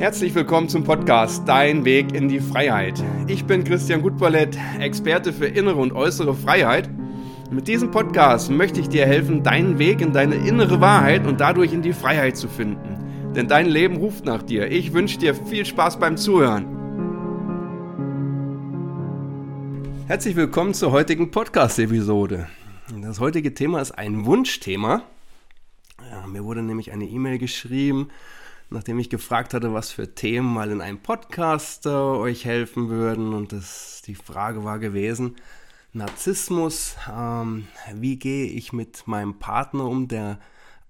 Herzlich willkommen zum Podcast Dein Weg in die Freiheit. Ich bin Christian Gutballett, Experte für innere und äußere Freiheit. Mit diesem Podcast möchte ich dir helfen, deinen Weg in deine innere Wahrheit und dadurch in die Freiheit zu finden. Denn dein Leben ruft nach dir. Ich wünsche dir viel Spaß beim Zuhören. Herzlich willkommen zur heutigen Podcast-Episode. Das heutige Thema ist ein Wunschthema. Ja, mir wurde nämlich eine E-Mail geschrieben nachdem ich gefragt hatte, was für Themen mal in einem Podcast äh, euch helfen würden. Und das, die Frage war gewesen, Narzissmus, ähm, wie gehe ich mit meinem Partner um, der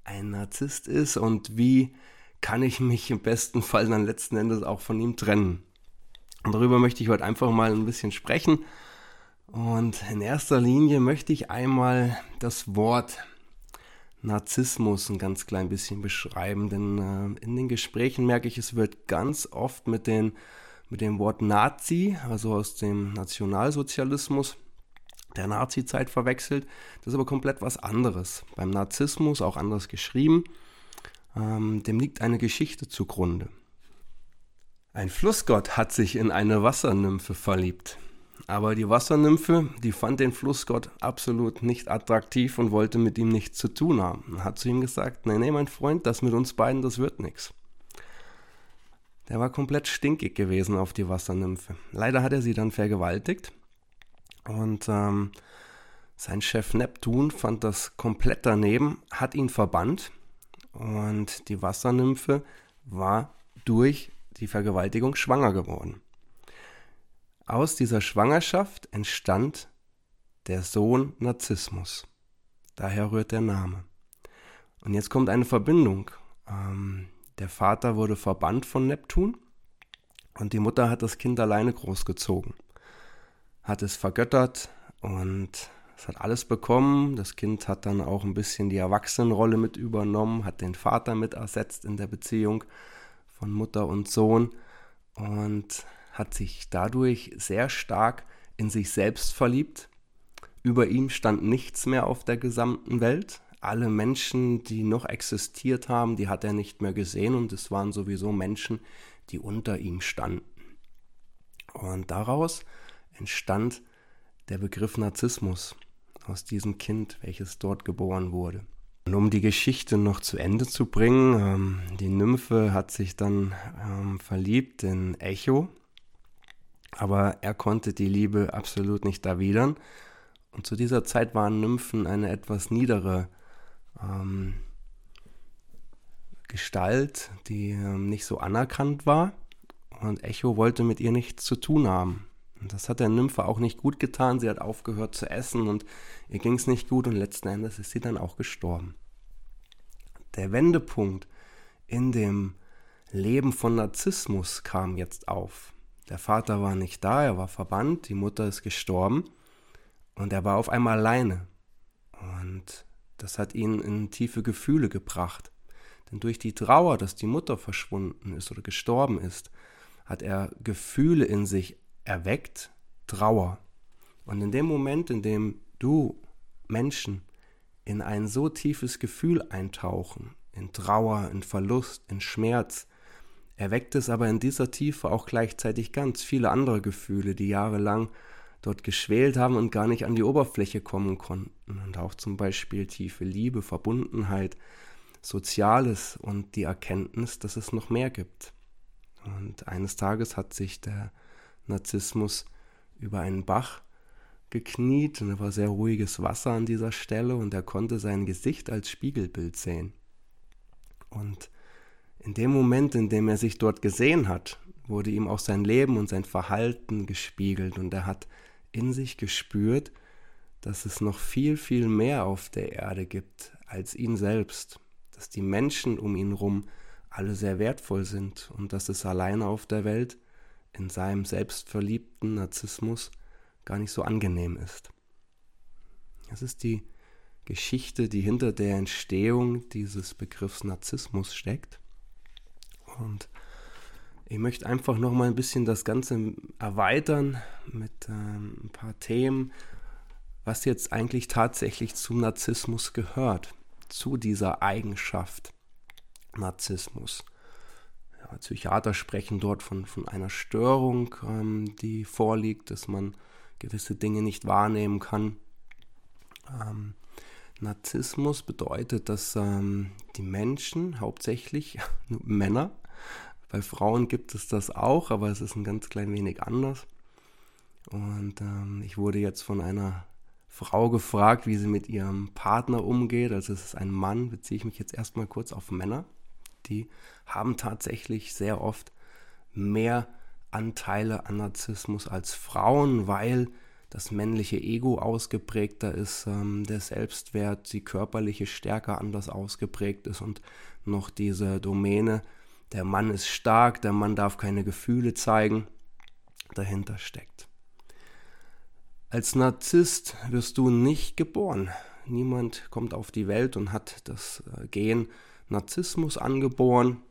ein Narzisst ist und wie kann ich mich im besten Fall dann letzten Endes auch von ihm trennen. Und darüber möchte ich heute einfach mal ein bisschen sprechen. Und in erster Linie möchte ich einmal das Wort Narzissmus ein ganz klein bisschen beschreiben, denn äh, in den Gesprächen merke ich, es wird ganz oft mit, den, mit dem Wort Nazi, also aus dem Nationalsozialismus, der Nazi-Zeit verwechselt. Das ist aber komplett was anderes. Beim Narzissmus, auch anders geschrieben, ähm, dem liegt eine Geschichte zugrunde. Ein Flussgott hat sich in eine Wassernymphe verliebt. Aber die Wassernymphe, die fand den Flussgott absolut nicht attraktiv und wollte mit ihm nichts zu tun haben. Hat zu ihm gesagt, nee, nee, mein Freund, das mit uns beiden, das wird nichts. Der war komplett stinkig gewesen auf die Wassernymphe. Leider hat er sie dann vergewaltigt und ähm, sein Chef Neptun fand das komplett daneben, hat ihn verbannt und die Wassernymphe war durch die Vergewaltigung schwanger geworden. Aus dieser Schwangerschaft entstand der Sohn Narzissmus. Daher rührt der Name. Und jetzt kommt eine Verbindung. Ähm, der Vater wurde verbannt von Neptun und die Mutter hat das Kind alleine großgezogen. Hat es vergöttert und es hat alles bekommen. Das Kind hat dann auch ein bisschen die Erwachsenenrolle mit übernommen, hat den Vater mit ersetzt in der Beziehung von Mutter und Sohn und hat sich dadurch sehr stark in sich selbst verliebt. Über ihm stand nichts mehr auf der gesamten Welt. Alle Menschen, die noch existiert haben, die hat er nicht mehr gesehen und es waren sowieso Menschen, die unter ihm standen. Und daraus entstand der Begriff Narzissmus aus diesem Kind, welches dort geboren wurde. Und um die Geschichte noch zu Ende zu bringen, ähm, die Nymphe hat sich dann ähm, verliebt in Echo, aber er konnte die Liebe absolut nicht erwidern. Und zu dieser Zeit waren Nymphen eine etwas niedere ähm, Gestalt, die ähm, nicht so anerkannt war. Und Echo wollte mit ihr nichts zu tun haben. Und das hat der Nymphe auch nicht gut getan. Sie hat aufgehört zu essen und ihr ging es nicht gut und letzten Endes ist sie dann auch gestorben. Der Wendepunkt in dem Leben von Narzissmus kam jetzt auf. Der Vater war nicht da, er war verbannt, die Mutter ist gestorben und er war auf einmal alleine. Und das hat ihn in tiefe Gefühle gebracht. Denn durch die Trauer, dass die Mutter verschwunden ist oder gestorben ist, hat er Gefühle in sich erweckt, Trauer. Und in dem Moment, in dem du Menschen in ein so tiefes Gefühl eintauchen, in Trauer, in Verlust, in Schmerz, erweckt es aber in dieser Tiefe auch gleichzeitig ganz viele andere Gefühle, die jahrelang dort geschwelt haben und gar nicht an die Oberfläche kommen konnten. Und auch zum Beispiel tiefe Liebe, Verbundenheit, Soziales und die Erkenntnis, dass es noch mehr gibt. Und eines Tages hat sich der Narzissmus über einen Bach gekniet und da war sehr ruhiges Wasser an dieser Stelle und er konnte sein Gesicht als Spiegelbild sehen. Und in dem Moment, in dem er sich dort gesehen hat, wurde ihm auch sein Leben und sein Verhalten gespiegelt und er hat in sich gespürt, dass es noch viel, viel mehr auf der Erde gibt als ihn selbst, dass die Menschen um ihn herum alle sehr wertvoll sind und dass es alleine auf der Welt in seinem selbstverliebten Narzissmus gar nicht so angenehm ist. Es ist die Geschichte, die hinter der Entstehung dieses Begriffs Narzissmus steckt. Und ich möchte einfach noch mal ein bisschen das Ganze erweitern mit ähm, ein paar Themen, was jetzt eigentlich tatsächlich zum Narzissmus gehört, zu dieser Eigenschaft Narzissmus. Psychiater sprechen dort von, von einer Störung, ähm, die vorliegt, dass man gewisse Dinge nicht wahrnehmen kann. Ähm, Narzissmus bedeutet, dass ähm, die Menschen, hauptsächlich Männer, bei Frauen gibt es das auch, aber es ist ein ganz klein wenig anders. Und ähm, ich wurde jetzt von einer Frau gefragt, wie sie mit ihrem Partner umgeht. Also es ist ein Mann, beziehe ich mich jetzt erstmal kurz auf Männer. Die haben tatsächlich sehr oft mehr Anteile an Narzissmus als Frauen, weil das männliche Ego ausgeprägter ist, ähm, der Selbstwert, die körperliche Stärke anders ausgeprägt ist und noch diese Domäne, der Mann ist stark, der Mann darf keine Gefühle zeigen, dahinter steckt. Als Narzisst wirst du nicht geboren. Niemand kommt auf die Welt und hat das äh, Gen Narzissmus angeboren.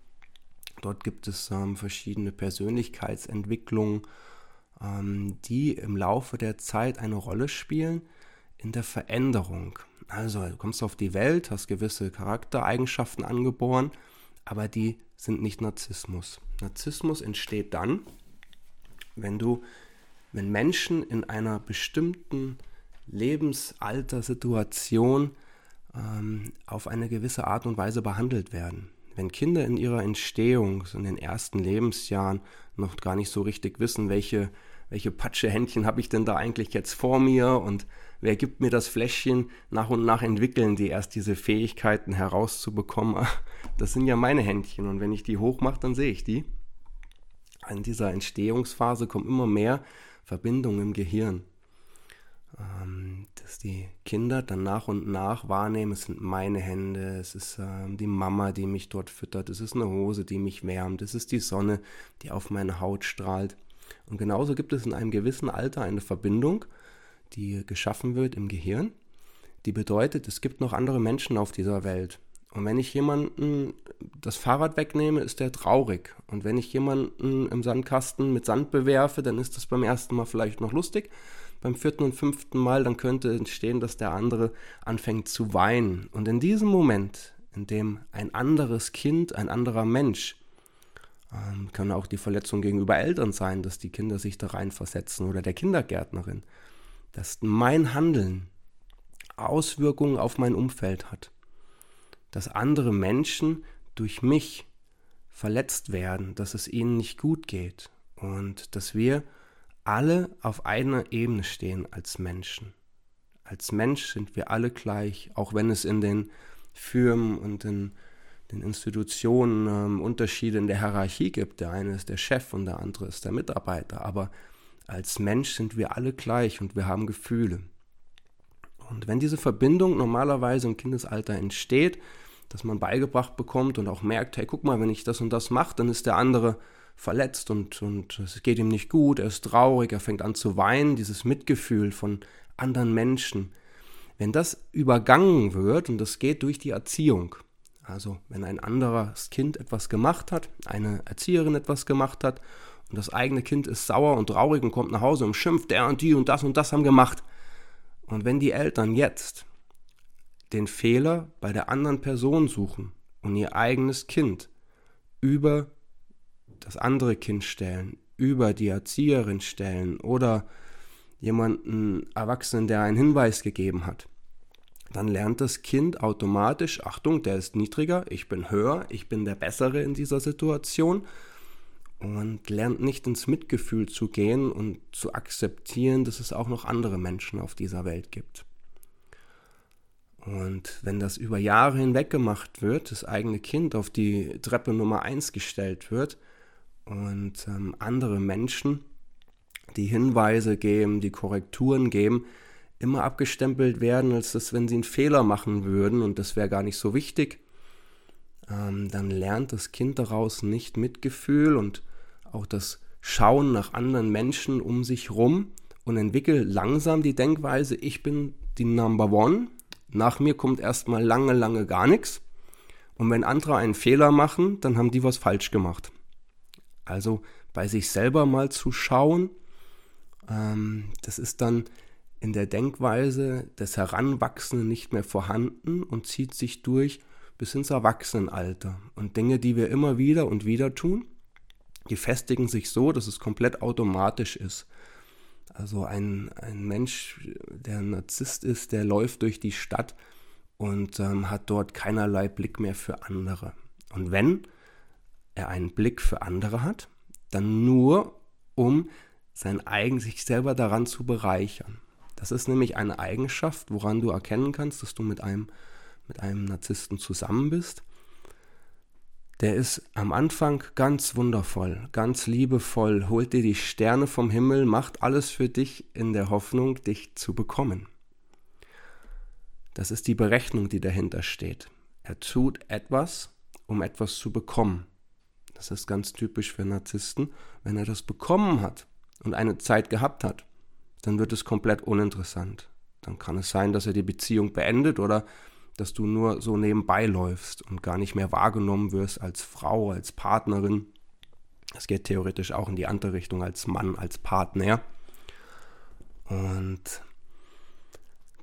Dort gibt es ähm, verschiedene Persönlichkeitsentwicklungen, die im Laufe der Zeit eine Rolle spielen in der Veränderung. Also du kommst auf die Welt, hast gewisse Charaktereigenschaften angeboren, aber die sind nicht Narzissmus. Narzissmus entsteht dann, wenn du wenn Menschen in einer bestimmten Lebensaltersituation ähm, auf eine gewisse Art und Weise behandelt werden. Wenn Kinder in ihrer Entstehung, in den ersten Lebensjahren, noch gar nicht so richtig wissen, welche, welche Patschehändchen habe ich denn da eigentlich jetzt vor mir und wer gibt mir das Fläschchen, nach und nach entwickeln die erst diese Fähigkeiten herauszubekommen. Das sind ja meine Händchen und wenn ich die hochmache, dann sehe ich die. In dieser Entstehungsphase kommen immer mehr Verbindung im Gehirn, ähm, dass die Kinder dann nach und nach wahrnehmen, es sind meine Hände, es ist ähm, die Mama, die mich dort füttert, es ist eine Hose, die mich wärmt, es ist die Sonne, die auf meine Haut strahlt. Und genauso gibt es in einem gewissen Alter eine Verbindung, die geschaffen wird im Gehirn, die bedeutet, es gibt noch andere Menschen auf dieser Welt. Und wenn ich jemanden das Fahrrad wegnehme, ist der traurig. Und wenn ich jemanden im Sandkasten mit Sand bewerfe, dann ist das beim ersten Mal vielleicht noch lustig. Beim vierten und fünften Mal, dann könnte entstehen, dass der andere anfängt zu weinen. Und in diesem Moment, in dem ein anderes Kind, ein anderer Mensch, ähm, können auch die Verletzungen gegenüber Eltern sein, dass die Kinder sich da reinversetzen oder der Kindergärtnerin, dass mein Handeln Auswirkungen auf mein Umfeld hat dass andere Menschen durch mich verletzt werden, dass es ihnen nicht gut geht und dass wir alle auf einer Ebene stehen als Menschen. Als Mensch sind wir alle gleich, auch wenn es in den Firmen und in den Institutionen ähm, Unterschiede in der Hierarchie gibt. Der eine ist der Chef und der andere ist der Mitarbeiter. Aber als Mensch sind wir alle gleich und wir haben Gefühle. Und wenn diese Verbindung normalerweise im Kindesalter entsteht, dass man beigebracht bekommt und auch merkt, hey, guck mal, wenn ich das und das mache, dann ist der andere verletzt und, und es geht ihm nicht gut, er ist traurig, er fängt an zu weinen, dieses Mitgefühl von anderen Menschen. Wenn das übergangen wird, und das geht durch die Erziehung, also wenn ein anderes Kind etwas gemacht hat, eine Erzieherin etwas gemacht hat, und das eigene Kind ist sauer und traurig und kommt nach Hause und schimpft, der und die und das und das haben gemacht. Und wenn die Eltern jetzt den Fehler bei der anderen Person suchen und ihr eigenes Kind über das andere Kind stellen, über die Erzieherin stellen oder jemanden Erwachsenen, der einen Hinweis gegeben hat, dann lernt das Kind automatisch, Achtung, der ist niedriger, ich bin höher, ich bin der Bessere in dieser Situation und lernt nicht ins Mitgefühl zu gehen und zu akzeptieren, dass es auch noch andere Menschen auf dieser Welt gibt. Und wenn das über Jahre hinweg gemacht wird, das eigene Kind auf die Treppe Nummer 1 gestellt wird und ähm, andere Menschen die Hinweise geben, die Korrekturen geben, immer abgestempelt werden, als dass wenn sie einen Fehler machen würden und das wäre gar nicht so wichtig, ähm, dann lernt das Kind daraus nicht Mitgefühl und auch das Schauen nach anderen Menschen um sich rum und entwickelt langsam die Denkweise, ich bin die Number One, nach mir kommt erstmal lange, lange gar nichts. Und wenn andere einen Fehler machen, dann haben die was falsch gemacht. Also bei sich selber mal zu schauen, ähm, das ist dann in der Denkweise des Heranwachsenden nicht mehr vorhanden und zieht sich durch bis ins Erwachsenenalter. Und Dinge, die wir immer wieder und wieder tun, die festigen sich so, dass es komplett automatisch ist. Also ein, ein Mensch, der ein Narzisst ist, der läuft durch die Stadt und ähm, hat dort keinerlei Blick mehr für andere. Und wenn er einen Blick für andere hat, dann nur, um sein eigen, sich selber daran zu bereichern. Das ist nämlich eine Eigenschaft, woran du erkennen kannst, dass du mit einem, mit einem Narzissten zusammen bist. Der ist am Anfang ganz wundervoll, ganz liebevoll, holt dir die Sterne vom Himmel, macht alles für dich in der Hoffnung, dich zu bekommen. Das ist die Berechnung, die dahinter steht. Er tut etwas, um etwas zu bekommen. Das ist ganz typisch für Narzissten. Wenn er das bekommen hat und eine Zeit gehabt hat, dann wird es komplett uninteressant. Dann kann es sein, dass er die Beziehung beendet oder dass du nur so nebenbei läufst und gar nicht mehr wahrgenommen wirst als Frau, als Partnerin. Das geht theoretisch auch in die andere Richtung als Mann, als Partner. Und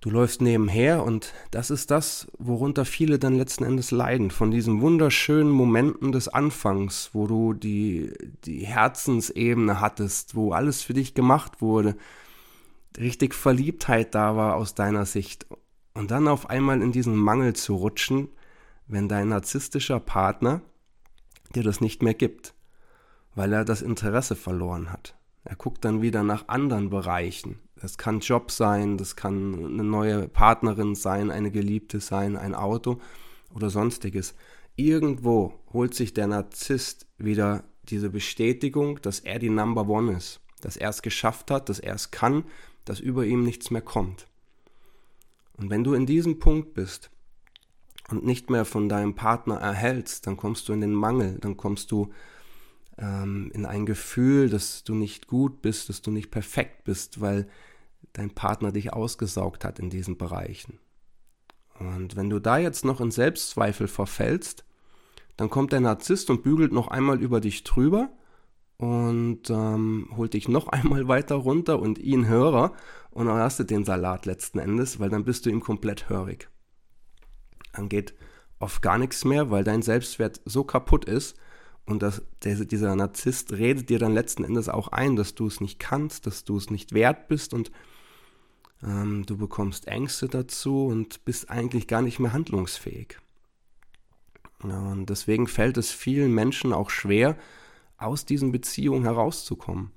Du läufst nebenher und das ist das, worunter viele dann letzten Endes leiden. Von diesen wunderschönen Momenten des Anfangs, wo du die, die Herzensebene hattest, wo alles für dich gemacht wurde, richtig Verliebtheit da war aus deiner Sicht. Und dann auf einmal in diesen Mangel zu rutschen, wenn dein narzisstischer Partner dir das nicht mehr gibt, weil er das Interesse verloren hat. Er guckt dann wieder nach anderen Bereichen, das kann Job sein, das kann eine neue Partnerin sein, eine Geliebte sein, ein Auto oder sonstiges. Irgendwo holt sich der Narzisst wieder diese Bestätigung, dass er die Number One ist, dass er es geschafft hat, dass er es kann, dass über ihm nichts mehr kommt. Und wenn du in diesem Punkt bist und nicht mehr von deinem Partner erhältst, dann kommst du in den Mangel, dann kommst du ähm, in ein Gefühl, dass du nicht gut bist, dass du nicht perfekt bist, weil dein Partner dich ausgesaugt hat in diesen Bereichen. Und wenn du da jetzt noch in Selbstzweifel verfällst, dann kommt der Narzisst und bügelt noch einmal über dich drüber und ähm, holt dich noch einmal weiter runter und ihn Hörer und dann hast du den Salat letzten Endes, weil dann bist du ihm komplett hörig. Dann geht oft gar nichts mehr, weil dein Selbstwert so kaputt ist, und das, der, dieser Narzisst redet dir dann letzten Endes auch ein, dass du es nicht kannst, dass du es nicht wert bist und ähm, du bekommst Ängste dazu und bist eigentlich gar nicht mehr handlungsfähig. Ja, und deswegen fällt es vielen Menschen auch schwer, aus diesen Beziehungen herauszukommen,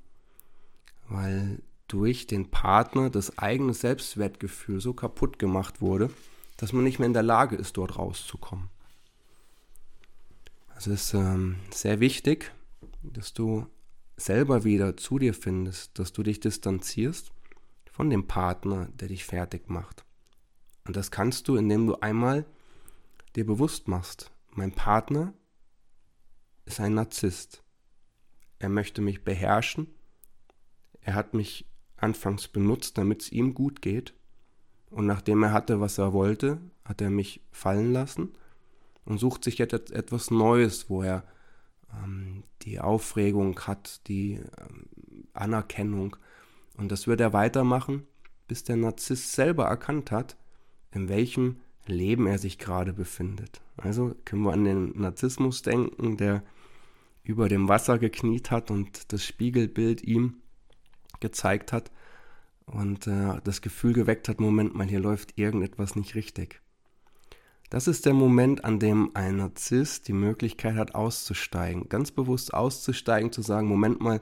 weil durch den Partner das eigene Selbstwertgefühl so kaputt gemacht wurde, dass man nicht mehr in der Lage ist, dort rauszukommen. Es ist ähm, sehr wichtig, dass du selber wieder zu dir findest, dass du dich distanzierst von dem Partner, der dich fertig macht. Und das kannst du, indem du einmal dir bewusst machst, mein Partner ist ein Narzisst. Er möchte mich beherrschen. Er hat mich anfangs benutzt, damit es ihm gut geht. Und nachdem er hatte, was er wollte, hat er mich fallen lassen und sucht sich jetzt etwas Neues, wo er ähm, die Aufregung hat, die ähm, Anerkennung. Und das wird er weitermachen, bis der Narzisst selber erkannt hat, in welchem Leben er sich gerade befindet. Also können wir an den Narzissmus denken, der über dem Wasser gekniet hat und das Spiegelbild ihm gezeigt hat und äh, das Gefühl geweckt hat, Moment mal, hier läuft irgendetwas nicht richtig. Das ist der Moment, an dem ein Narzisst die Möglichkeit hat, auszusteigen. Ganz bewusst auszusteigen, zu sagen, Moment mal,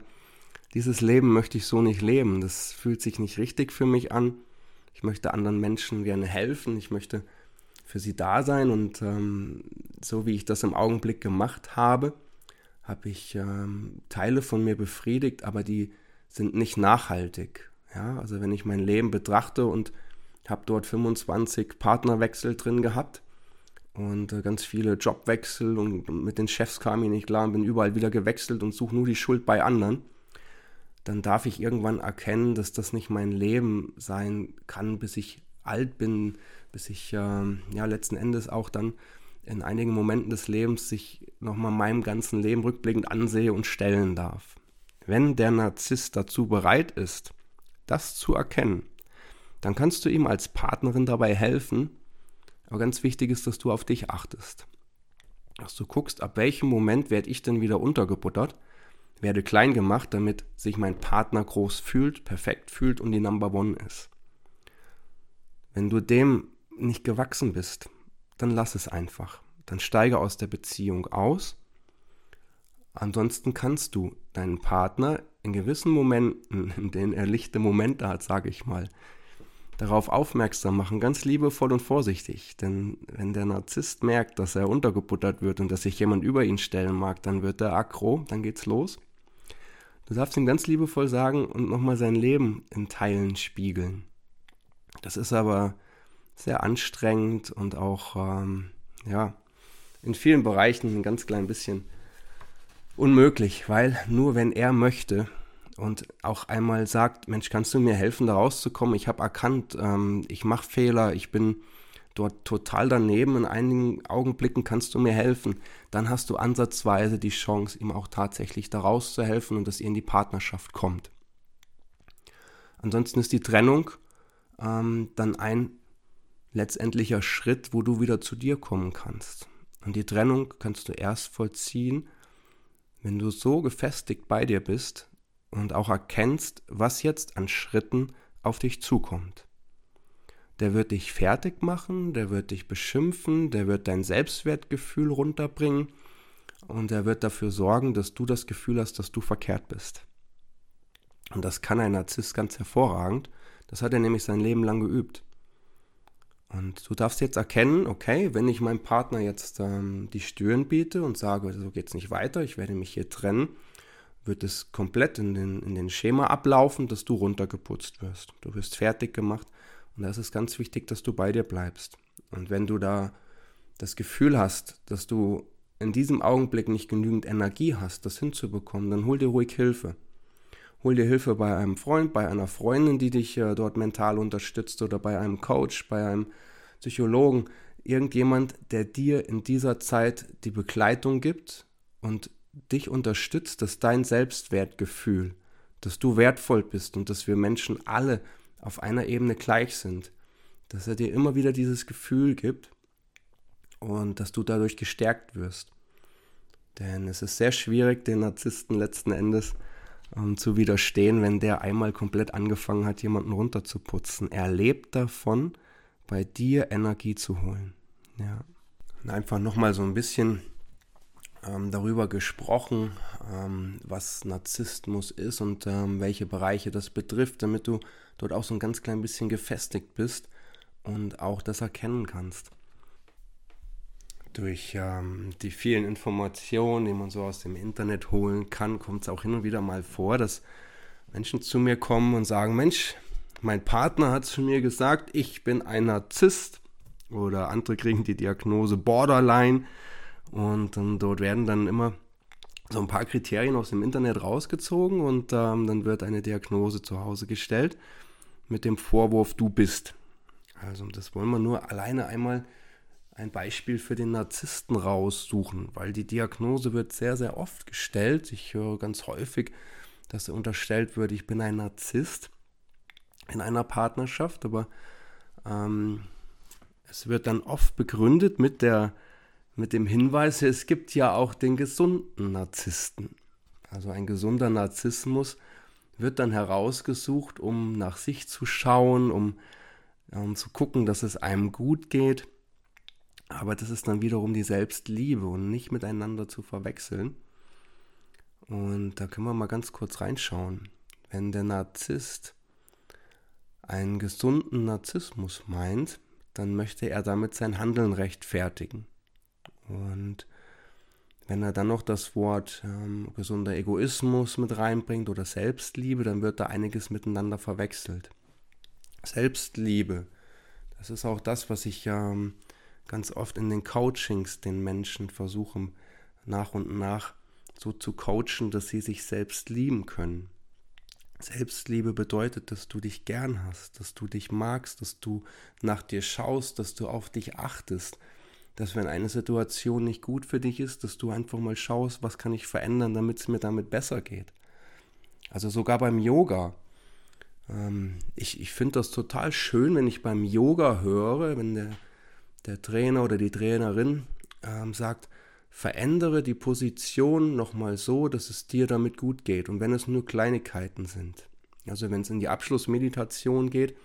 dieses Leben möchte ich so nicht leben. Das fühlt sich nicht richtig für mich an. Ich möchte anderen Menschen gerne helfen. Ich möchte für sie da sein. Und ähm, so wie ich das im Augenblick gemacht habe, habe ich ähm, Teile von mir befriedigt, aber die sind nicht nachhaltig. Ja, also wenn ich mein Leben betrachte und habe dort 25 Partnerwechsel drin gehabt, und äh, ganz viele Jobwechsel und mit den Chefs kam ich nicht klar und bin überall wieder gewechselt und suche nur die Schuld bei anderen, dann darf ich irgendwann erkennen, dass das nicht mein Leben sein kann, bis ich alt bin, bis ich äh, ja letzten Endes auch dann in einigen Momenten des Lebens sich nochmal meinem ganzen Leben rückblickend ansehe und stellen darf. Wenn der Narzisst dazu bereit ist, das zu erkennen, dann kannst du ihm als Partnerin dabei helfen, Aber ganz wichtig ist, dass du auf dich achtest. Dass du guckst, ab welchem Moment werde ich denn wieder untergebuttert, werde klein gemacht, damit sich mein Partner groß fühlt, perfekt fühlt und die Number One ist. Wenn du dem nicht gewachsen bist, dann lass es einfach. Dann steige aus der Beziehung aus. Ansonsten kannst du deinen Partner in gewissen Momenten, in denen er lichte Momente hat, sage ich mal, darauf aufmerksam machen, ganz liebevoll und vorsichtig. Denn wenn der Narzisst merkt, dass er untergebuttert wird und dass sich jemand über ihn stellen mag, dann wird er aggro, dann geht's los. Du darfst ihm ganz liebevoll sagen und nochmal sein Leben in Teilen spiegeln. Das ist aber sehr anstrengend und auch, ähm, ja, in vielen Bereichen ein ganz klein bisschen unmöglich, weil nur wenn er möchte, und auch einmal sagt, Mensch, kannst du mir helfen, da rauszukommen? Ich habe erkannt, ähm, ich mache Fehler, ich bin dort total daneben, in einigen Augenblicken kannst du mir helfen. Dann hast du ansatzweise die Chance, ihm auch tatsächlich da rauszuhelfen und dass ihr in die Partnerschaft kommt. Ansonsten ist die Trennung ähm, dann ein letztendlicher Schritt, wo du wieder zu dir kommen kannst. Und die Trennung kannst du erst vollziehen, wenn du so gefestigt bei dir bist, und auch erkennst, was jetzt an Schritten auf dich zukommt. Der wird dich fertig machen, der wird dich beschimpfen, der wird dein Selbstwertgefühl runterbringen und er wird dafür sorgen, dass du das Gefühl hast, dass du verkehrt bist. Und das kann ein Narzisst ganz hervorragend. Das hat er nämlich sein Leben lang geübt. Und du darfst jetzt erkennen, okay, wenn ich meinem Partner jetzt ähm, die Stirn biete und sage, so geht es nicht weiter, ich werde mich hier trennen, wird es komplett in den, in den Schema ablaufen, dass du runtergeputzt wirst. Du wirst fertig gemacht und da ist es ganz wichtig, dass du bei dir bleibst. Und wenn du da das Gefühl hast, dass du in diesem Augenblick nicht genügend Energie hast, das hinzubekommen, dann hol dir ruhig Hilfe. Hol dir Hilfe bei einem Freund, bei einer Freundin, die dich äh, dort mental unterstützt oder bei einem Coach, bei einem Psychologen. Irgendjemand, der dir in dieser Zeit die Begleitung gibt und dich unterstützt, dass dein Selbstwertgefühl, dass du wertvoll bist und dass wir Menschen alle auf einer Ebene gleich sind, dass er dir immer wieder dieses Gefühl gibt und dass du dadurch gestärkt wirst. Denn es ist sehr schwierig, den Narzissten letzten Endes ähm, zu widerstehen, wenn der einmal komplett angefangen hat, jemanden runterzuputzen. Er lebt davon, bei dir Energie zu holen. Ja. Und einfach nochmal so ein bisschen ähm, darüber gesprochen, ähm, was Narzissmus ist und ähm, welche Bereiche das betrifft, damit du dort auch so ein ganz klein bisschen gefestigt bist und auch das erkennen kannst. Durch ähm, die vielen Informationen, die man so aus dem Internet holen kann, kommt es auch hin und wieder mal vor, dass Menschen zu mir kommen und sagen, Mensch, mein Partner hat zu mir gesagt, ich bin ein Narzisst oder andere kriegen die Diagnose Borderline und ähm, dort werden dann immer so ein paar Kriterien aus dem Internet rausgezogen und ähm, dann wird eine Diagnose zu Hause gestellt mit dem Vorwurf, du bist. Also das wollen wir nur alleine einmal ein Beispiel für den Narzissten raussuchen, weil die Diagnose wird sehr, sehr oft gestellt. Ich höre ganz häufig, dass unterstellt wird, ich bin ein Narzisst in einer Partnerschaft, aber ähm, es wird dann oft begründet mit der mit dem Hinweis, es gibt ja auch den gesunden Narzissten. Also ein gesunder Narzissmus wird dann herausgesucht, um nach sich zu schauen, um, um zu gucken, dass es einem gut geht. Aber das ist dann wiederum die Selbstliebe und nicht miteinander zu verwechseln. Und da können wir mal ganz kurz reinschauen. Wenn der Narzisst einen gesunden Narzissmus meint, dann möchte er damit sein Handeln rechtfertigen. Und wenn er dann noch das Wort ähm, gesunder Egoismus mit reinbringt oder Selbstliebe, dann wird da einiges miteinander verwechselt. Selbstliebe, das ist auch das, was ich ähm, ganz oft in den Coachings den Menschen versuche nach und nach so zu coachen, dass sie sich selbst lieben können. Selbstliebe bedeutet, dass du dich gern hast, dass du dich magst, dass du nach dir schaust, dass du auf dich achtest, dass wenn eine Situation nicht gut für dich ist, dass du einfach mal schaust, was kann ich verändern, damit es mir damit besser geht. Also sogar beim Yoga. Ähm, ich ich finde das total schön, wenn ich beim Yoga höre, wenn der, der Trainer oder die Trainerin ähm, sagt, verändere die Position nochmal so, dass es dir damit gut geht. Und wenn es nur Kleinigkeiten sind, also wenn es in die Abschlussmeditation geht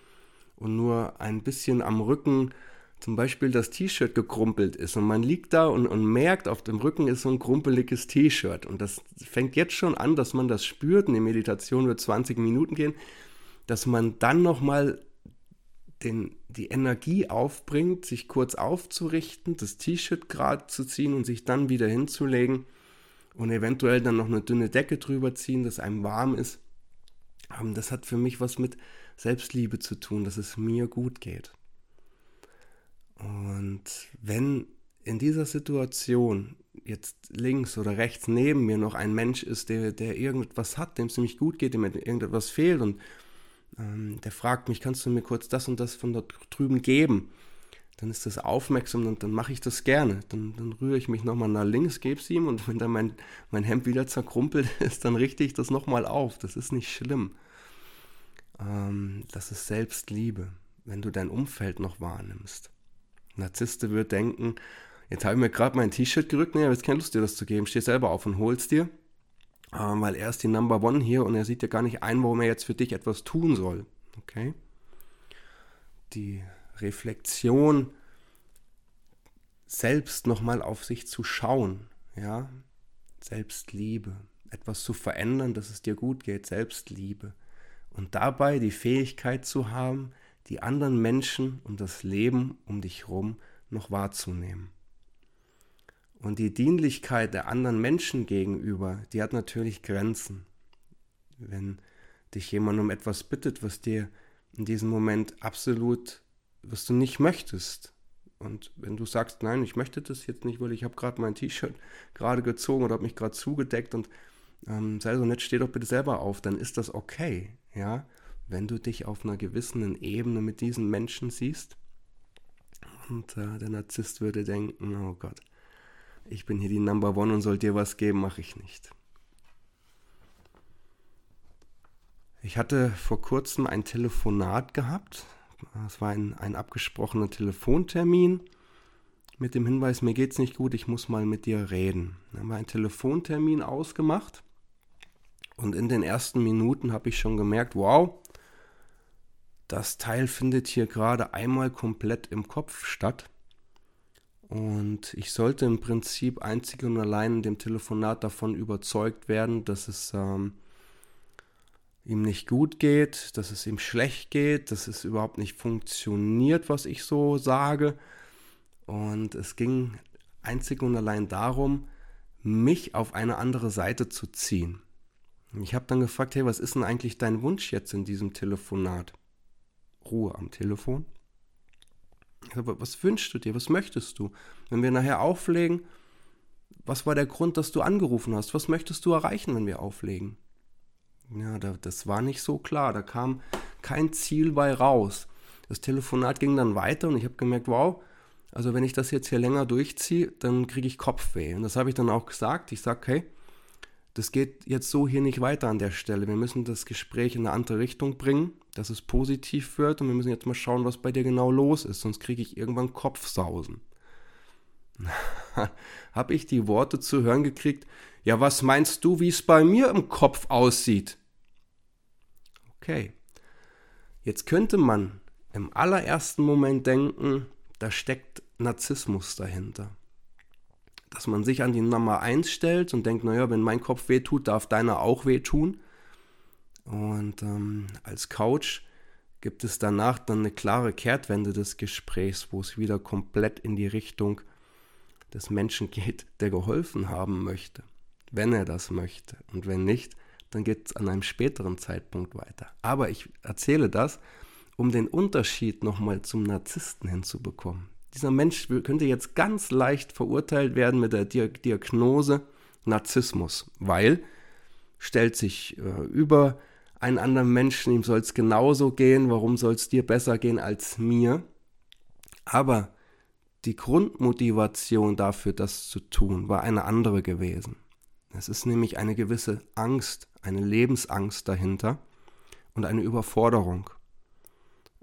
und nur ein bisschen am Rücken zum Beispiel das T-Shirt gekrumpelt ist und man liegt da und, und merkt, auf dem Rücken ist so ein krumpeliges T-Shirt und das fängt jetzt schon an, dass man das spürt und die Meditation wird 20 Minuten gehen, dass man dann nochmal den, die Energie aufbringt, sich kurz aufzurichten, das T-Shirt gerade zu ziehen und sich dann wieder hinzulegen und eventuell dann noch eine dünne Decke drüber ziehen, dass einem warm ist. Ähm, das hat für mich was mit Selbstliebe zu tun, dass es mir gut geht. Und wenn in dieser Situation jetzt links oder rechts neben mir noch ein Mensch ist, der, der irgendetwas hat, dem es nämlich gut geht, dem irgendetwas fehlt und ähm, der fragt mich, kannst du mir kurz das und das von dort drüben geben? Dann ist das aufmerksam und dann mache ich das gerne. Dann, dann rühre ich mich nochmal nach links, gebe es ihm und wenn dann mein, mein Hemd wieder zerkrumpelt ist, dann richte ich das nochmal auf. Das ist nicht schlimm. Ähm, das ist Selbstliebe, wenn du dein Umfeld noch wahrnimmst. Narzisste wird denken, jetzt habe ich mir gerade mein T-Shirt gerückt, nee, jetzt keine Lust dir das zu geben, steh selber auf und holst dir, ähm, weil er ist die Number One hier und er sieht ja gar nicht ein, warum er jetzt für dich etwas tun soll. Okay? Die Reflexion, selbst nochmal auf sich zu schauen, ja, Selbstliebe, etwas zu verändern, dass es dir gut geht, Selbstliebe. Und dabei die Fähigkeit zu haben, die anderen Menschen und das Leben um dich herum noch wahrzunehmen. Und die Dienlichkeit der anderen Menschen gegenüber, die hat natürlich Grenzen. Wenn dich jemand um etwas bittet, was dir in diesem Moment absolut, was du nicht möchtest. Und wenn du sagst, nein, ich möchte das jetzt nicht, weil ich habe gerade mein T-Shirt gerade gezogen oder habe mich gerade zugedeckt und ähm, sei so nett, steh doch bitte selber auf, dann ist das okay, ja wenn du dich auf einer gewissen Ebene mit diesen Menschen siehst. Und äh, der Narzisst würde denken, oh Gott, ich bin hier die Number One und soll dir was geben, mache ich nicht. Ich hatte vor kurzem ein Telefonat gehabt. Es war ein, ein abgesprochener Telefontermin mit dem Hinweis, mir geht's nicht gut, ich muss mal mit dir reden. Dann haben wir einen Telefontermin ausgemacht und in den ersten Minuten habe ich schon gemerkt, wow, das Teil findet hier gerade einmal komplett im Kopf statt. Und ich sollte im Prinzip einzig und allein in dem Telefonat davon überzeugt werden, dass es ähm, ihm nicht gut geht, dass es ihm schlecht geht, dass es überhaupt nicht funktioniert, was ich so sage. Und es ging einzig und allein darum, mich auf eine andere Seite zu ziehen. Ich habe dann gefragt, hey, was ist denn eigentlich dein Wunsch jetzt in diesem Telefonat? Ruhe am Telefon. Was wünschst du dir? Was möchtest du? Wenn wir nachher auflegen, was war der Grund, dass du angerufen hast? Was möchtest du erreichen, wenn wir auflegen? Ja, das war nicht so klar. Da kam kein Ziel bei raus. Das Telefonat ging dann weiter und ich habe gemerkt, wow, also wenn ich das jetzt hier länger durchziehe, dann kriege ich Kopfweh. Und das habe ich dann auch gesagt. Ich sage, hey, das geht jetzt so hier nicht weiter an der Stelle. Wir müssen das Gespräch in eine andere Richtung bringen, dass es positiv wird und wir müssen jetzt mal schauen, was bei dir genau los ist, sonst kriege ich irgendwann Kopfsausen. Habe ich die Worte zu hören gekriegt, ja, was meinst du, wie es bei mir im Kopf aussieht? Okay, jetzt könnte man im allerersten Moment denken, da steckt Narzissmus dahinter dass man sich an die Nummer 1 stellt und denkt, naja, wenn mein Kopf wehtut, darf deiner auch wehtun. Und ähm, als Coach gibt es danach dann eine klare Kehrtwende des Gesprächs, wo es wieder komplett in die Richtung des Menschen geht, der geholfen haben möchte, wenn er das möchte. Und wenn nicht, dann geht es an einem späteren Zeitpunkt weiter. Aber ich erzähle das, um den Unterschied nochmal zum Narzissten hinzubekommen dieser Mensch könnte jetzt ganz leicht verurteilt werden mit der Diagnose Narzissmus, weil stellt sich äh, über einen anderen Menschen, ihm soll es genauso gehen, warum soll es dir besser gehen als mir? Aber die Grundmotivation dafür, das zu tun, war eine andere gewesen. Es ist nämlich eine gewisse Angst, eine Lebensangst dahinter und eine Überforderung.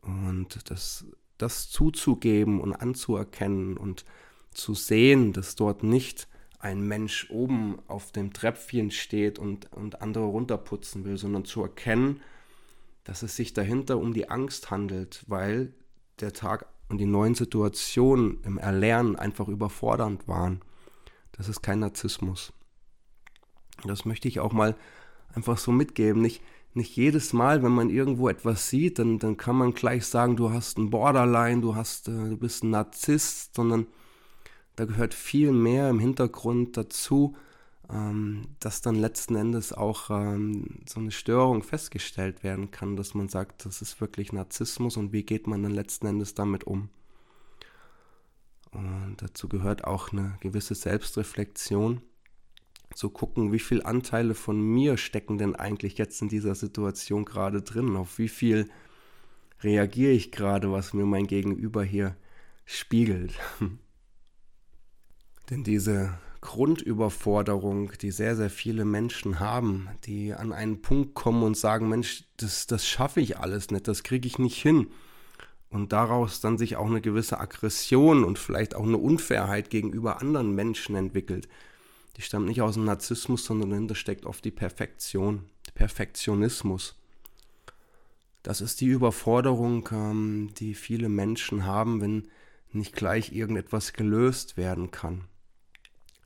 Und das das zuzugeben und anzuerkennen und zu sehen, dass dort nicht ein Mensch oben auf dem Treppchen steht und, und andere runterputzen will, sondern zu erkennen, dass es sich dahinter um die Angst handelt, weil der Tag und die neuen Situationen im Erlernen einfach überfordernd waren. Das ist kein Narzissmus. Das möchte ich auch mal einfach so mitgeben. Nicht, nicht jedes Mal, wenn man irgendwo etwas sieht, dann, dann kann man gleich sagen, du hast ein Borderline, du, hast, äh, du bist ein Narzisst, sondern da gehört viel mehr im Hintergrund dazu, ähm, dass dann letzten Endes auch ähm, so eine Störung festgestellt werden kann, dass man sagt, das ist wirklich Narzissmus und wie geht man dann letzten Endes damit um. Und dazu gehört auch eine gewisse Selbstreflexion, zu gucken, wie viele Anteile von mir stecken denn eigentlich jetzt in dieser Situation gerade drin, auf wie viel reagiere ich gerade, was mir mein Gegenüber hier spiegelt. Denn diese Grundüberforderung, die sehr, sehr viele Menschen haben, die an einen Punkt kommen und sagen, Mensch, das, das schaffe ich alles nicht, das kriege ich nicht hin. Und daraus dann sich auch eine gewisse Aggression und vielleicht auch eine Unfairheit gegenüber anderen Menschen entwickelt. Die stammt nicht aus dem Narzissmus, sondern dahinter steckt oft die Perfektion, Perfektionismus. Das ist die Überforderung, ähm, die viele Menschen haben, wenn nicht gleich irgendetwas gelöst werden kann.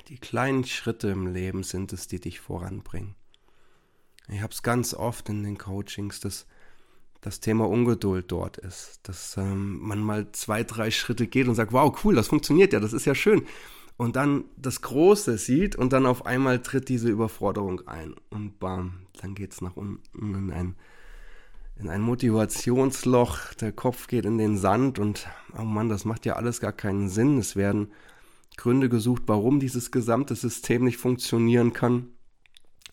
Die kleinen Schritte im Leben sind es, die dich voranbringen. Ich habe es ganz oft in den Coachings, dass das Thema Ungeduld dort ist, dass ähm, man mal zwei, drei Schritte geht und sagt, wow, cool, das funktioniert ja, das ist ja schön. Und dann das Große sieht und dann auf einmal tritt diese Überforderung ein und bam, dann geht es nach unten in ein, in ein Motivationsloch, der Kopf geht in den Sand und oh Mann, das macht ja alles gar keinen Sinn. Es werden Gründe gesucht, warum dieses gesamte System nicht funktionieren kann,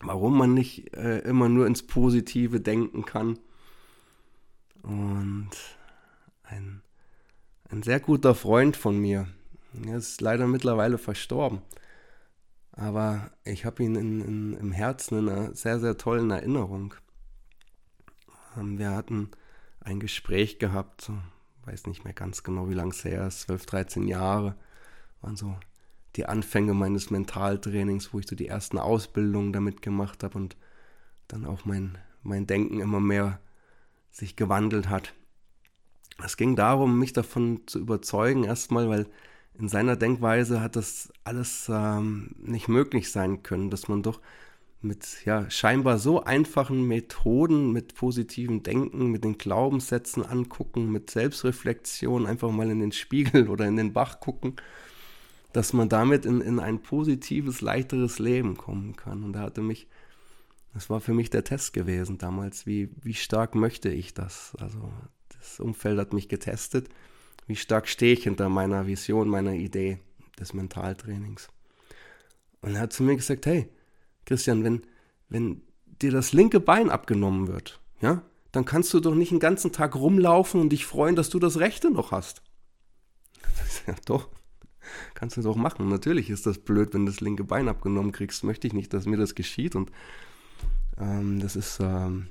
warum man nicht äh, immer nur ins Positive denken kann. Und ein, ein sehr guter Freund von mir, er ist leider mittlerweile verstorben, aber ich habe ihn in, in, im Herzen in einer sehr, sehr tollen Erinnerung. Ähm, wir hatten ein Gespräch gehabt, weiß nicht mehr ganz genau, wie lange es her ist, 12, 13 Jahre waren so die Anfänge meines Mentaltrainings, wo ich so die ersten Ausbildungen damit gemacht habe und dann auch mein, mein Denken immer mehr sich gewandelt hat. Es ging darum, mich davon zu überzeugen, erstmal, weil in seiner Denkweise hat das alles ähm, nicht möglich sein können, dass man doch mit ja scheinbar so einfachen Methoden, mit positivem Denken, mit den Glaubenssätzen angucken, mit Selbstreflexion, einfach mal in den Spiegel oder in den Bach gucken dass man damit in, in ein positives, leichteres Leben kommen kann. Und er hatte mich, das war für mich der Test gewesen damals, wie, wie stark möchte ich das? Also das Umfeld hat mich getestet, wie stark stehe ich hinter meiner Vision, meiner Idee des Mentaltrainings. Und er hat zu mir gesagt, hey, Christian, wenn, wenn dir das linke Bein abgenommen wird, ja, dann kannst du doch nicht den ganzen Tag rumlaufen und dich freuen, dass du das rechte noch hast. Ja, doch, kannst du es auch machen. Natürlich ist das blöd, wenn du das linke Bein abgenommen kriegst. Möchte ich nicht, dass mir das geschieht. Und ähm, das ist, ähm,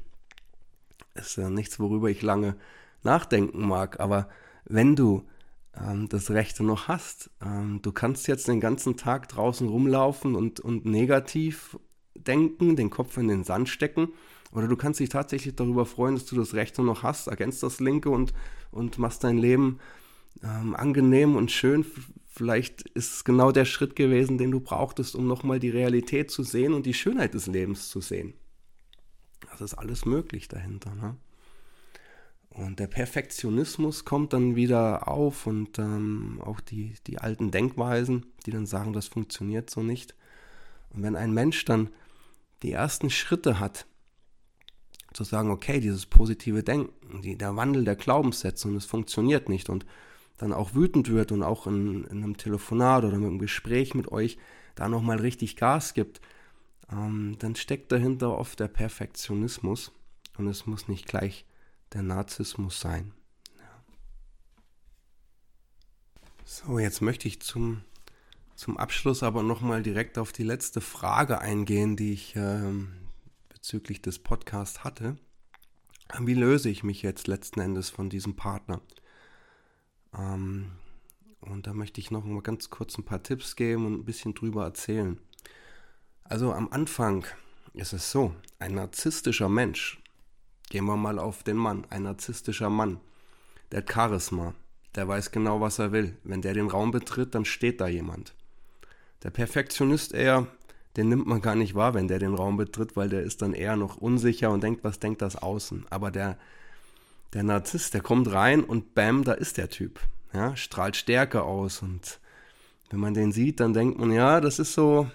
ist äh, nichts, worüber ich lange nachdenken mag. Aber wenn du ähm, das Rechte noch hast, ähm, du kannst jetzt den ganzen Tag draußen rumlaufen und, und negativ denken, den Kopf in den Sand stecken. Oder du kannst dich tatsächlich darüber freuen, dass du das Rechte noch hast, ergänzt das Linke und, und machst dein Leben ähm, angenehm und schön. Vielleicht ist es genau der Schritt gewesen, den du brauchtest, um nochmal die Realität zu sehen und die Schönheit des Lebens zu sehen. Das ist alles möglich dahinter. Ne? Und der Perfektionismus kommt dann wieder auf und ähm, auch die, die alten Denkweisen, die dann sagen, das funktioniert so nicht. Und wenn ein Mensch dann die ersten Schritte hat, zu sagen, okay, dieses positive Denken, die, der Wandel der Glaubenssätze und es funktioniert nicht und dann auch wütend wird und auch in, in einem Telefonat oder einem Gespräch mit euch da nochmal richtig Gas gibt, ähm, dann steckt dahinter oft der Perfektionismus und es muss nicht gleich der Narzissmus sein. Ja. So, jetzt möchte ich zum, zum Abschluss aber nochmal direkt auf die letzte Frage eingehen, die ich ähm, bezüglich des Podcasts hatte. Wie löse ich mich jetzt letzten Endes von diesem Partner? Ähm, und da möchte ich noch mal ganz kurz ein paar Tipps geben und ein bisschen drüber erzählen. Also am Anfang ist es so, ein narzisstischer Mensch, gehen wir mal auf den Mann, ein narzisstischer Mann, der hat Charisma, der weiß genau, was er will. Wenn der den Raum betritt, dann steht da jemand. Der Perfektionist eher, den nimmt man gar nicht wahr, wenn der den Raum betritt, weil der ist dann eher noch unsicher und denkt, was denkt das Außen. Aber der, der Narzisst, der kommt rein und bam, da ist der Typ. Ja, strahlt Stärke aus und wenn man den sieht, dann denkt man, ja, das ist so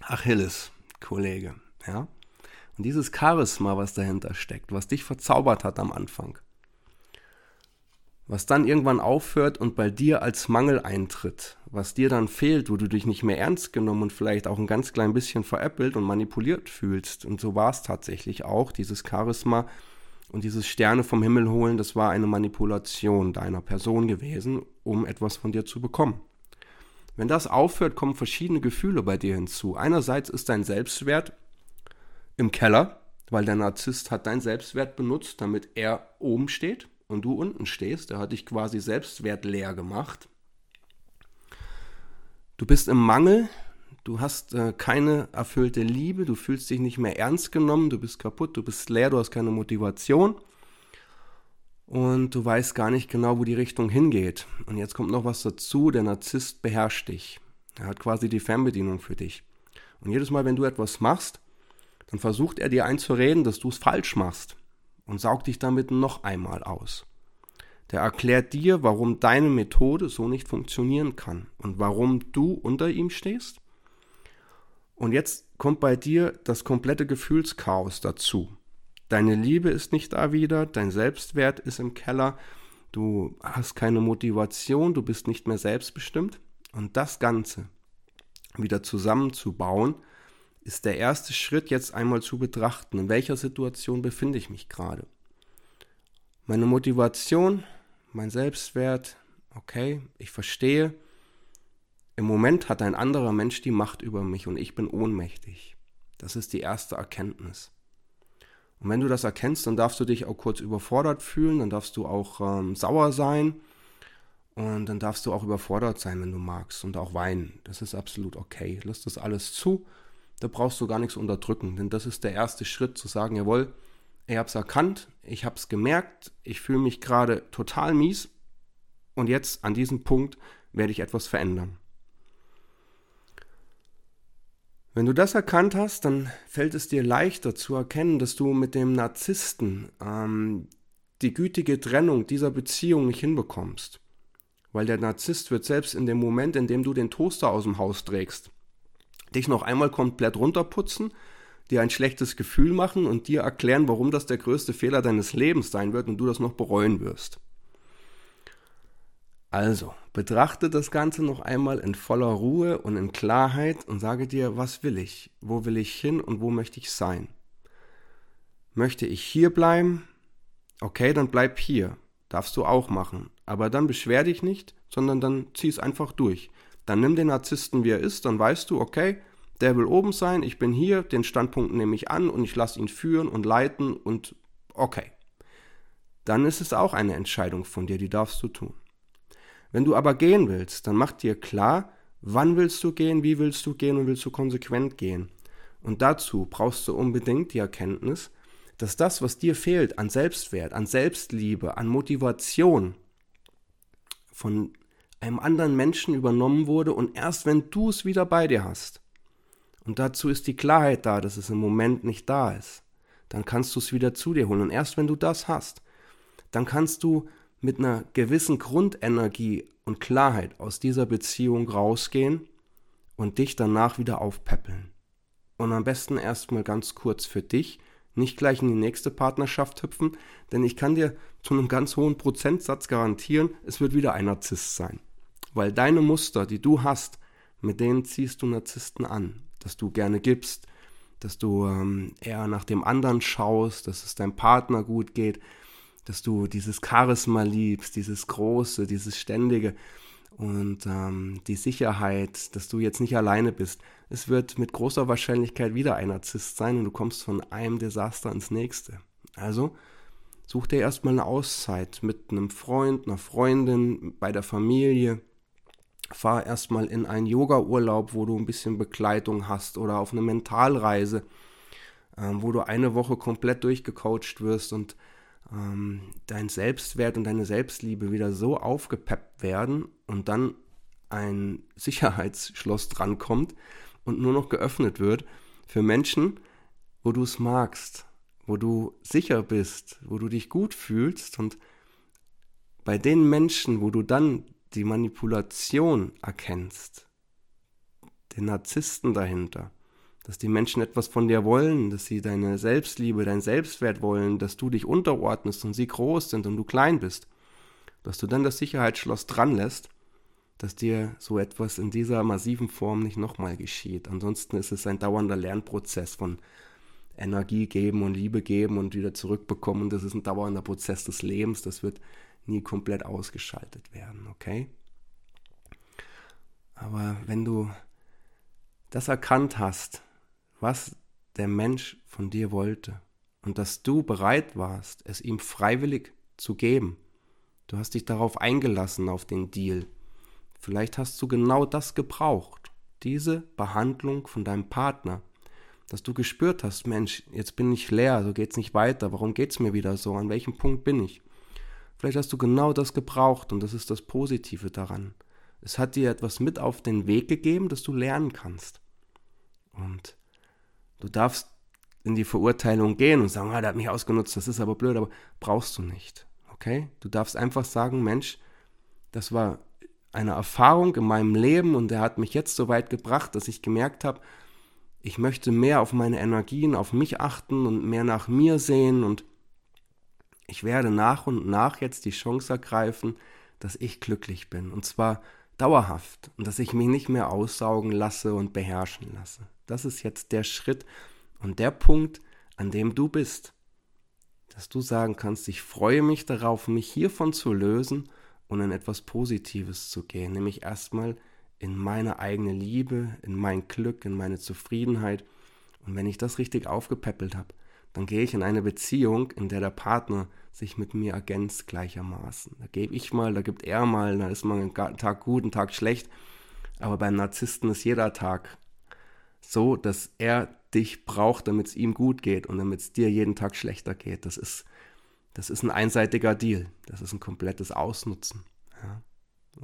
Achilles, Kollege. Ja. Und dieses Charisma, was dahinter steckt, was dich verzaubert hat am Anfang, was dann irgendwann aufhört und bei dir als Mangel eintritt, was dir dann fehlt, wo du dich nicht mehr ernst genommen und vielleicht auch ein ganz klein bisschen veräppelt und manipuliert fühlst. Und so war es tatsächlich auch. Dieses Charisma und dieses Sterne vom Himmel holen, das war eine Manipulation deiner Person gewesen, um etwas von dir zu bekommen. Wenn das aufhört, kommen verschiedene Gefühle bei dir hinzu. Einerseits ist dein Selbstwert im Keller, weil der Narzisst hat deinen Selbstwert benutzt, damit er oben steht und du unten stehst. Er hat dich quasi selbstwertleer gemacht. Du bist im Mangel, du hast äh, keine erfüllte Liebe, du fühlst dich nicht mehr ernst genommen, du bist kaputt, du bist leer, du hast keine Motivation und du weißt gar nicht genau, wo die Richtung hingeht. Und jetzt kommt noch was dazu, der Narzisst beherrscht dich. Er hat quasi die Fernbedienung für dich. Und jedes Mal, wenn du etwas machst, dann versucht er dir einzureden, dass du es falsch machst und saugt dich damit noch einmal aus. Der erklärt dir, warum deine Methode so nicht funktionieren kann und warum du unter ihm stehst. Und jetzt kommt bei dir das komplette Gefühlschaos dazu. Deine Liebe ist nicht da wieder, dein Selbstwert ist im Keller, du hast keine Motivation, du bist nicht mehr selbstbestimmt. Und das Ganze wieder zusammenzubauen, ist der erste Schritt jetzt einmal zu betrachten, in welcher Situation befinde ich mich gerade. Meine Motivation, mein Selbstwert, okay, ich verstehe, im Moment hat ein anderer Mensch die Macht über mich und ich bin ohnmächtig. Das ist die erste Erkenntnis. Und wenn du das erkennst, dann darfst du dich auch kurz überfordert fühlen, dann darfst du auch ähm, sauer sein und dann darfst du auch überfordert sein, wenn du magst und auch weinen. Das ist absolut okay. Lass das alles zu. Da brauchst du gar nichts unterdrücken, denn das ist der erste Schritt zu sagen, jawohl, ich habe es erkannt, ich habe es gemerkt, ich fühle mich gerade total mies und jetzt an diesem Punkt werde ich etwas verändern. Wenn du das erkannt hast, dann fällt es dir leichter zu erkennen, dass du mit dem Narzissten ähm, die gütige Trennung dieser Beziehung nicht hinbekommst. Weil der Narzisst wird selbst in dem Moment, in dem du den Toaster aus dem Haus trägst, dich noch einmal komplett runterputzen, dir ein schlechtes Gefühl machen und dir erklären, warum das der größte Fehler deines Lebens sein wird und du das noch bereuen wirst. Also, betrachte das Ganze noch einmal in voller Ruhe und in Klarheit und sage dir, was will ich, wo will ich hin und wo möchte ich sein. Möchte ich hier bleiben? Okay, dann bleib hier. Darfst du auch machen. Aber dann beschwer dich nicht, sondern dann zieh es einfach durch. Dann nimm den Narzissten, wie er ist, dann weißt du, okay, der will oben sein, ich bin hier, den Standpunkt nehme ich an und ich lasse ihn führen und leiten und okay. Dann ist es auch eine Entscheidung von dir, die darfst du tun. Wenn du aber gehen willst, dann mach dir klar, wann willst du gehen, wie willst du gehen und willst du konsequent gehen. Und dazu brauchst du unbedingt die Erkenntnis, dass das, was dir fehlt an Selbstwert, an Selbstliebe, an Motivation, von einem anderen Menschen übernommen wurde und erst wenn du es wieder bei dir hast, und dazu ist die Klarheit da, dass es im Moment nicht da ist. Dann kannst du es wieder zu dir holen. Und erst wenn du das hast, dann kannst du mit einer gewissen Grundenergie und Klarheit aus dieser Beziehung rausgehen und dich danach wieder aufpäppeln. Und am besten erstmal ganz kurz für dich, nicht gleich in die nächste Partnerschaft hüpfen, denn ich kann dir zu einem ganz hohen Prozentsatz garantieren, es wird wieder ein Narzisst sein. Weil deine Muster, die du hast, mit denen ziehst du Narzissten an dass du gerne gibst, dass du ähm, eher nach dem anderen schaust, dass es deinem Partner gut geht, dass du dieses Charisma liebst, dieses Große, dieses Ständige und ähm, die Sicherheit, dass du jetzt nicht alleine bist. Es wird mit großer Wahrscheinlichkeit wieder ein Narzisst sein und du kommst von einem Desaster ins nächste. Also Such dir erstmal eine Auszeit mit einem Freund, einer Freundin, bei der Familie. Fahr erstmal in einen Yoga-Urlaub, wo du ein bisschen Begleitung hast oder auf eine Mentalreise, ähm, wo du eine Woche komplett durchgecoacht wirst und ähm, dein Selbstwert und deine Selbstliebe wieder so aufgepeppt werden und dann ein Sicherheitsschloss drankommt und nur noch geöffnet wird für Menschen, wo du es magst, wo du sicher bist, wo du dich gut fühlst und bei den Menschen, wo du dann die Manipulation erkennst, den Narzissten dahinter, dass die Menschen etwas von dir wollen, dass sie deine Selbstliebe, dein Selbstwert wollen, dass du dich unterordnest und sie groß sind und du klein bist, dass du dann das Sicherheitsschloss dran lässt, dass dir so etwas in dieser massiven Form nicht nochmal geschieht. Ansonsten ist es ein dauernder Lernprozess von Energie geben und Liebe geben und wieder zurückbekommen. Das ist ein dauernder Prozess des Lebens. Das wird nie komplett ausgeschaltet werden, okay? Aber wenn du das erkannt hast, was der Mensch von dir wollte und dass du bereit warst, es ihm freiwillig zu geben, du hast dich darauf eingelassen, auf den Deal, Vielleicht hast du genau das gebraucht, diese Behandlung von deinem Partner, dass du gespürt hast, Mensch, jetzt bin ich leer, so geht's nicht weiter, warum geht's mir wieder so, an welchem Punkt bin ich? Vielleicht hast du genau das gebraucht und das ist das Positive daran. Es hat dir etwas mit auf den Weg gegeben, dass du lernen kannst. Und du darfst in die Verurteilung gehen und sagen, ah, der hat mich ausgenutzt, das ist aber blöd, aber brauchst du nicht. Okay? Du darfst einfach sagen, Mensch, das war eine Erfahrung in meinem Leben und er hat mich jetzt so weit gebracht, dass ich gemerkt habe, ich möchte mehr auf meine Energien, auf mich achten und mehr nach mir sehen und ich werde nach und nach jetzt die Chance ergreifen, dass ich glücklich bin und zwar dauerhaft und dass ich mich nicht mehr aussaugen lasse und beherrschen lasse. Das ist jetzt der Schritt und der Punkt, an dem du bist, dass du sagen kannst, ich freue mich darauf, mich hiervon zu lösen und in etwas Positives zu gehen, nämlich erstmal in meine eigene Liebe, in mein Glück, in meine Zufriedenheit. Und wenn ich das richtig aufgepäppelt habe, dann gehe ich in eine Beziehung, in der der Partner sich mit mir ergänzt gleichermaßen. Da gebe ich mal, da gibt er mal, da ist mal ein Tag gut, ein Tag schlecht. Aber beim Narzissten ist jeder Tag so, dass er dich braucht, damit es ihm gut geht und damit es dir jeden Tag schlechter geht. Das ist das ist ein einseitiger Deal. Das ist ein komplettes Ausnutzen. Ja?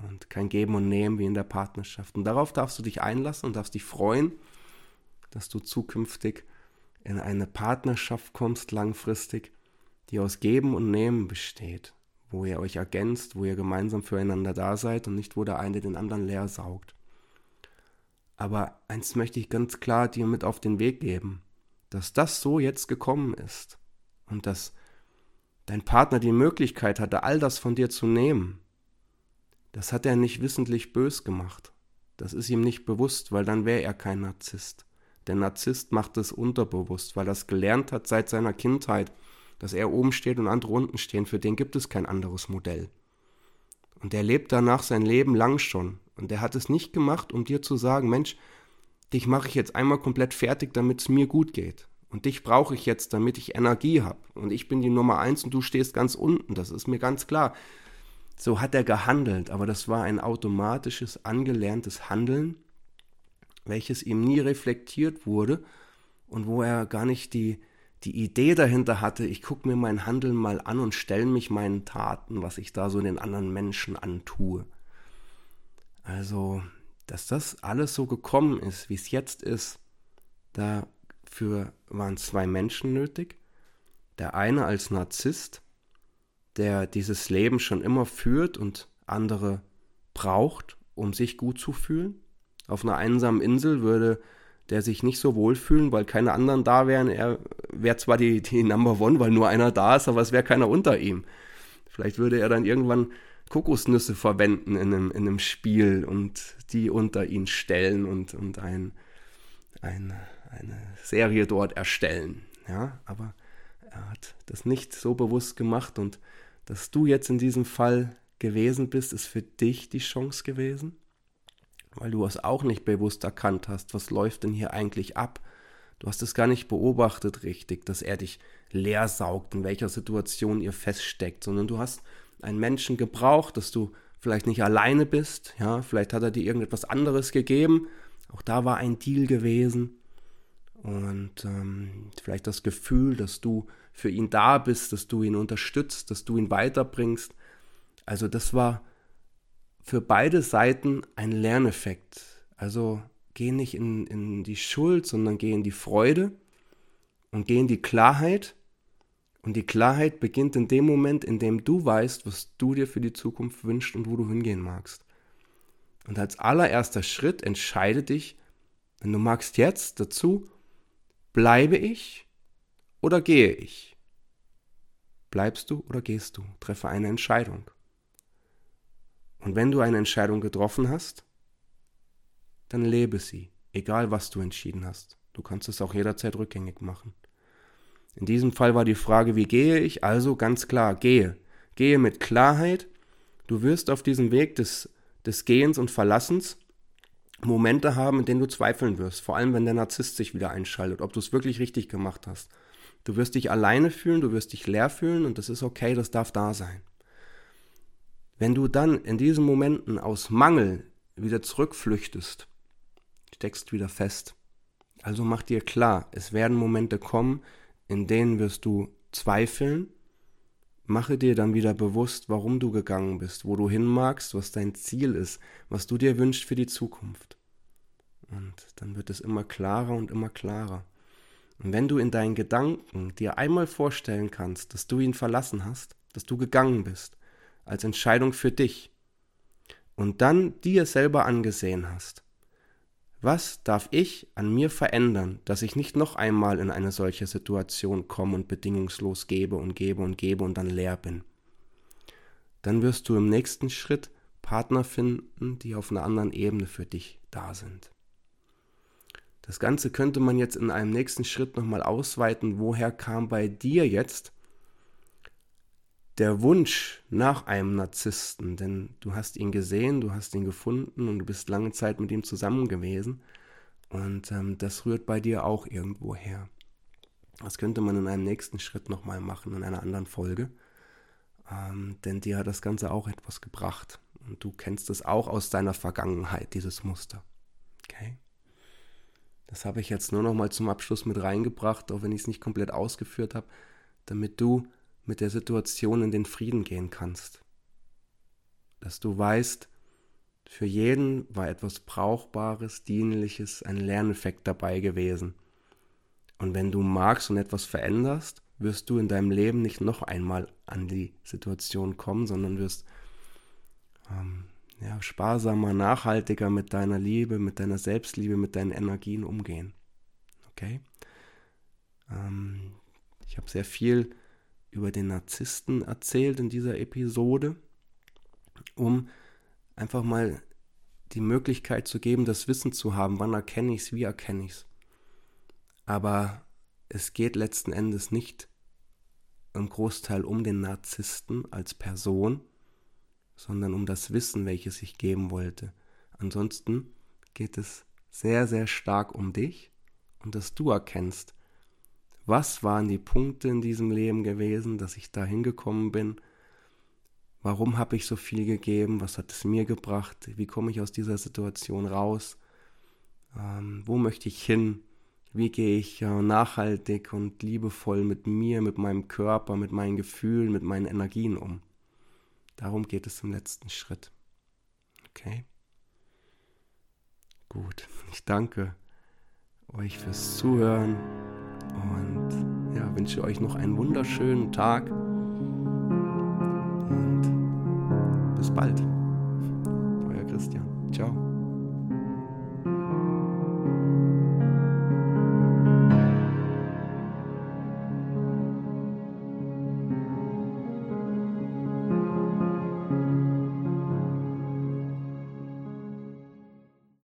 Und kein Geben und Nehmen wie in der Partnerschaft. Und darauf darfst du dich einlassen und darfst dich freuen, dass du zukünftig in eine Partnerschaft kommst, langfristig, die aus Geben und Nehmen besteht, wo ihr euch ergänzt, wo ihr gemeinsam füreinander da seid und nicht, wo der eine den anderen leer saugt. Aber eins möchte ich ganz klar dir mit auf den Weg geben, dass das so jetzt gekommen ist und dass dein Partner die Möglichkeit hatte, all das von dir zu nehmen, das hat er nicht wissentlich bös gemacht. Das ist ihm nicht bewusst, weil dann wäre er kein Narzisst. Der Narzisst macht es unterbewusst, weil er es gelernt hat seit seiner Kindheit, dass er oben steht und andere unten stehen. Für den gibt es kein anderes Modell. Und er lebt danach sein Leben lang schon. Und er hat es nicht gemacht, um dir zu sagen, Mensch, dich mache ich jetzt einmal komplett fertig, damit es mir gut geht. Und dich brauche ich jetzt, damit ich Energie habe. Und ich bin die Nummer eins und du stehst ganz unten. Das ist mir ganz klar. So hat er gehandelt, aber das war ein automatisches, angelerntes Handeln, welches ihm nie reflektiert wurde und wo er gar nicht die, die Idee dahinter hatte, ich gucke mir mein Handeln mal an und stelle mich meinen Taten, was ich da so den anderen Menschen antue. Also, dass das alles so gekommen ist, wie es jetzt ist, da Dafür waren zwei Menschen nötig. Der eine als Narzisst, der dieses Leben schon immer führt und andere braucht, um sich gut zu fühlen. Auf einer einsamen Insel würde der sich nicht so wohlfühlen, weil keine anderen da wären. Er wäre zwar die, die Number One, weil nur einer da ist, aber es wäre keiner unter ihm. Vielleicht würde er dann irgendwann Kokosnüsse verwenden in einem, in einem Spiel und die unter ihn stellen und, und ein, ein eine Serie dort erstellen. Ja, aber er hat das nicht so bewusst gemacht und dass du jetzt in diesem Fall gewesen bist, ist für dich die Chance gewesen, weil du es auch nicht bewusst erkannt hast, was läuft denn hier eigentlich ab, Du hast es gar nicht beobachtet richtig, dass er dich leer saugt, in welcher Situation ihr feststeckt, sondern du hast einen Menschen gebraucht, dass du vielleicht nicht alleine bist, ja, vielleicht hat er dir irgendetwas anderes gegeben, auch da war ein Deal gewesen und ähm, vielleicht das Gefühl, dass du für ihn da bist, dass du ihn unterstützt, dass du ihn weiterbringst. Also das war für beide Seiten ein Lerneffekt. Also geh nicht in, in die Schuld, sondern geh in die Freude und geh in die Klarheit. Und die Klarheit beginnt in dem Moment, in dem du weißt, was du dir für die Zukunft wünschst und wo du hingehen magst. Und als allererster Schritt entscheide dich, wenn du magst jetzt dazu, bleibe ich oder gehe ich? Bleibst du oder gehst du? Treffe eine Entscheidung. Und wenn du eine Entscheidung getroffen hast, dann lebe sie, egal was du entschieden hast. Du kannst es auch jederzeit rückgängig machen. In diesem Fall war die Frage, wie gehe ich? Also ganz klar, gehe. Gehe mit Klarheit. Du wirst auf diesem Weg des, des Gehens und Verlassens Momente haben, in denen du zweifeln wirst. Vor allem, wenn der Narzisst sich wieder einschaltet, ob du es wirklich richtig gemacht hast. Du wirst dich alleine fühlen, du wirst dich leer fühlen und das ist okay, das darf da sein. Wenn du dann in diesen Momenten aus Mangel wieder zurückflüchtest, steckst wieder fest. Also mach dir klar, es werden Momente kommen, in denen wirst du zweifeln. Mache dir dann wieder bewusst, warum du gegangen bist, wo du hin magst, was dein Ziel ist, was du dir wünschst für die Zukunft. Und dann wird es immer klarer und immer klarer. Und wenn du in deinen Gedanken dir einmal vorstellen kannst, dass du ihn verlassen hast, dass du gegangen bist, als Entscheidung für dich, und dann dir selber angesehen hast, was darf ich an mir verändern, dass ich nicht noch einmal in eine solche Situation komme und bedingungslos gebe und gebe und gebe und dann leer bin? Dann wirst du im nächsten Schritt Partner finden, die auf einer anderen Ebene für dich da sind. Das Ganze könnte man jetzt in einem nächsten Schritt nochmal ausweiten. Woher kam bei dir jetzt der Wunsch nach einem Narzissten? Denn du hast ihn gesehen, du hast ihn gefunden und du bist lange Zeit mit ihm zusammen gewesen. Und ähm, das rührt bei dir auch irgendwo her. Das könnte man in einem nächsten Schritt nochmal machen, in einer anderen Folge. Ähm, denn dir hat das Ganze auch etwas gebracht. Und du kennst es auch aus deiner Vergangenheit, dieses Muster. Okay? Das habe ich jetzt nur noch mal zum Abschluss mit reingebracht, auch wenn ich es nicht komplett ausgeführt habe, damit du mit der Situation in den Frieden gehen kannst. Dass du weißt, für jeden war etwas Brauchbares, Dienliches, ein Lerneffekt dabei gewesen. Und wenn du magst und etwas veränderst, wirst du in deinem Leben nicht noch einmal an die Situation kommen, sondern wirst ähm, ja, sparsamer, nachhaltiger mit deiner Liebe, mit deiner Selbstliebe, mit deinen Energien umgehen. Okay? Ähm, ich habe sehr viel über den Narzissten erzählt in dieser Episode, um einfach mal die Möglichkeit zu geben, das Wissen zu haben, wann erkenne ich es, wie erkenne ich es. Aber es geht letzten Endes nicht im Großteil um den Narzissten als Person, sondern um das Wissen, welches ich geben wollte. Ansonsten geht es sehr, sehr stark um dich und dass du erkennst, was waren die Punkte in diesem Leben gewesen, dass ich da hingekommen bin, warum habe ich so viel gegeben, was hat es mir gebracht, wie komme ich aus dieser Situation raus, ähm, wo möchte ich hin, wie gehe ich äh, nachhaltig und liebevoll mit mir, mit meinem Körper, mit meinen Gefühlen, mit meinen Energien um. Darum geht es im letzten Schritt. Okay? Gut, ich danke euch fürs Zuhören wünsche euch noch einen wunderschönen Tag und bis bald.